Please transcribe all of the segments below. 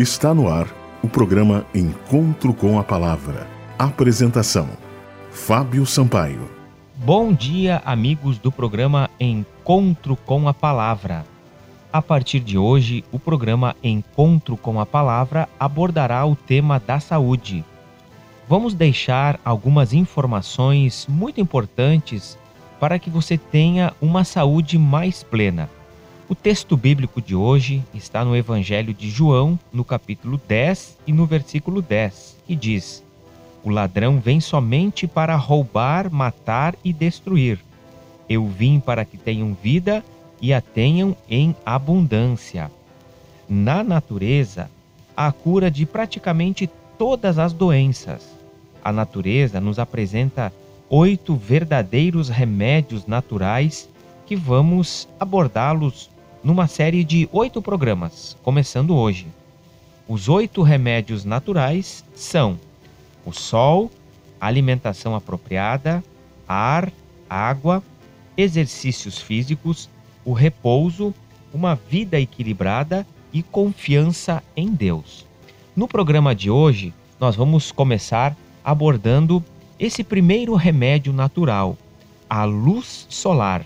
Está no ar o programa Encontro com a Palavra. Apresentação: Fábio Sampaio. Bom dia, amigos do programa Encontro com a Palavra. A partir de hoje, o programa Encontro com a Palavra abordará o tema da saúde. Vamos deixar algumas informações muito importantes para que você tenha uma saúde mais plena. O texto bíblico de hoje está no Evangelho de João, no capítulo 10 e no versículo 10, que diz: O ladrão vem somente para roubar, matar e destruir. Eu vim para que tenham vida e a tenham em abundância. Na natureza, há a cura de praticamente todas as doenças. A natureza nos apresenta oito verdadeiros remédios naturais que vamos abordá-los numa série de oito programas, começando hoje. Os oito remédios naturais são o sol, alimentação apropriada, ar, água, exercícios físicos, o repouso, uma vida equilibrada e confiança em Deus. No programa de hoje, nós vamos começar abordando esse primeiro remédio natural, a luz solar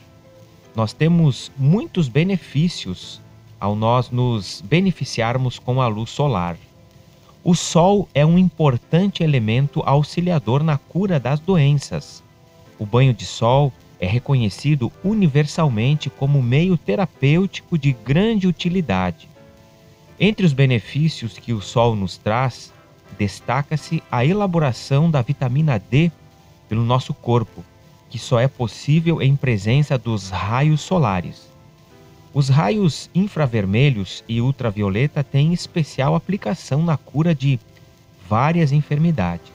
nós temos muitos benefícios ao nós nos beneficiarmos com a luz solar. O sol é um importante elemento auxiliador na cura das doenças. O banho de sol é reconhecido universalmente como meio terapêutico de grande utilidade. Entre os benefícios que o sol nos traz, destaca-se a elaboração da vitamina D pelo nosso corpo, que só é possível em presença dos raios solares. Os raios infravermelhos e ultravioleta têm especial aplicação na cura de várias enfermidades.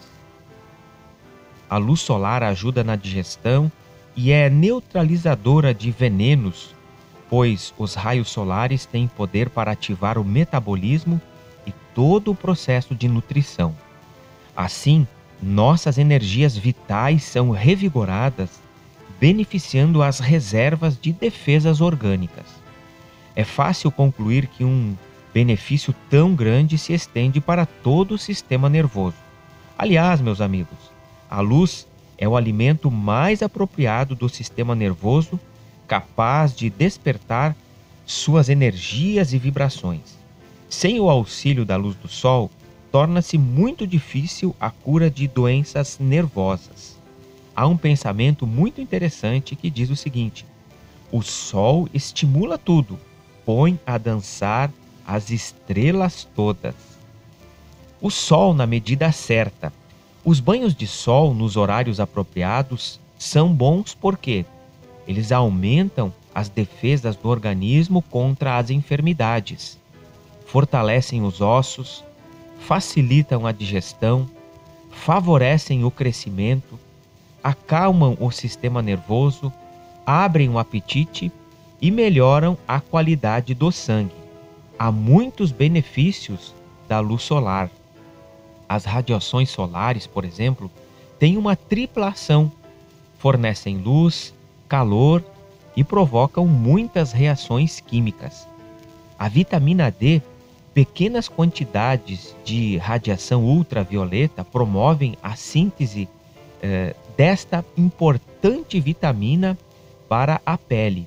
A luz solar ajuda na digestão e é neutralizadora de venenos, pois os raios solares têm poder para ativar o metabolismo e todo o processo de nutrição. Assim, nossas energias vitais são revigoradas, beneficiando as reservas de defesas orgânicas. É fácil concluir que um benefício tão grande se estende para todo o sistema nervoso. Aliás, meus amigos, a luz é o alimento mais apropriado do sistema nervoso, capaz de despertar suas energias e vibrações. Sem o auxílio da luz do sol, torna-se muito difícil a cura de doenças nervosas. Há um pensamento muito interessante que diz o seguinte: o sol estimula tudo, põe a dançar as estrelas todas. O sol na medida certa. Os banhos de sol nos horários apropriados são bons porque eles aumentam as defesas do organismo contra as enfermidades, fortalecem os ossos, facilitam a digestão, favorecem o crescimento, acalmam o sistema nervoso, abrem o apetite e melhoram a qualidade do sangue. Há muitos benefícios da luz solar. As radiações solares, por exemplo, têm uma tripla ação: fornecem luz, calor e provocam muitas reações químicas. A vitamina D pequenas quantidades de radiação ultravioleta promovem a síntese eh, desta importante vitamina para a pele.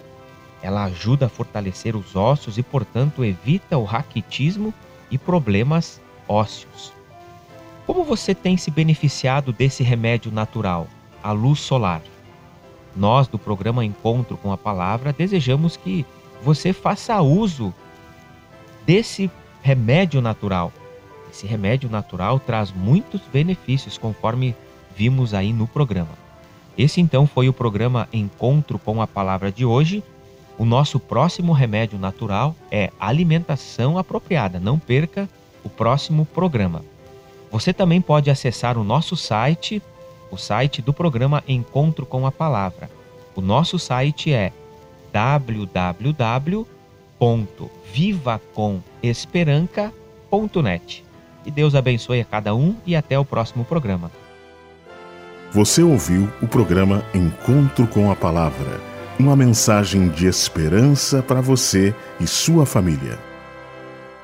Ela ajuda a fortalecer os ossos e, portanto, evita o raquitismo e problemas ósseos. Como você tem se beneficiado desse remédio natural, a luz solar? Nós, do programa Encontro com a Palavra, desejamos que você faça uso desse remédio natural. Esse remédio natural traz muitos benefícios, conforme vimos aí no programa. Esse então foi o programa Encontro com a Palavra de hoje. O nosso próximo remédio natural é alimentação apropriada. Não perca o próximo programa. Você também pode acessar o nosso site, o site do programa Encontro com a Palavra. O nosso site é www www.vivacomesperanca.net. E Deus abençoe a cada um e até o próximo programa. Você ouviu o programa Encontro com a Palavra, uma mensagem de esperança para você e sua família.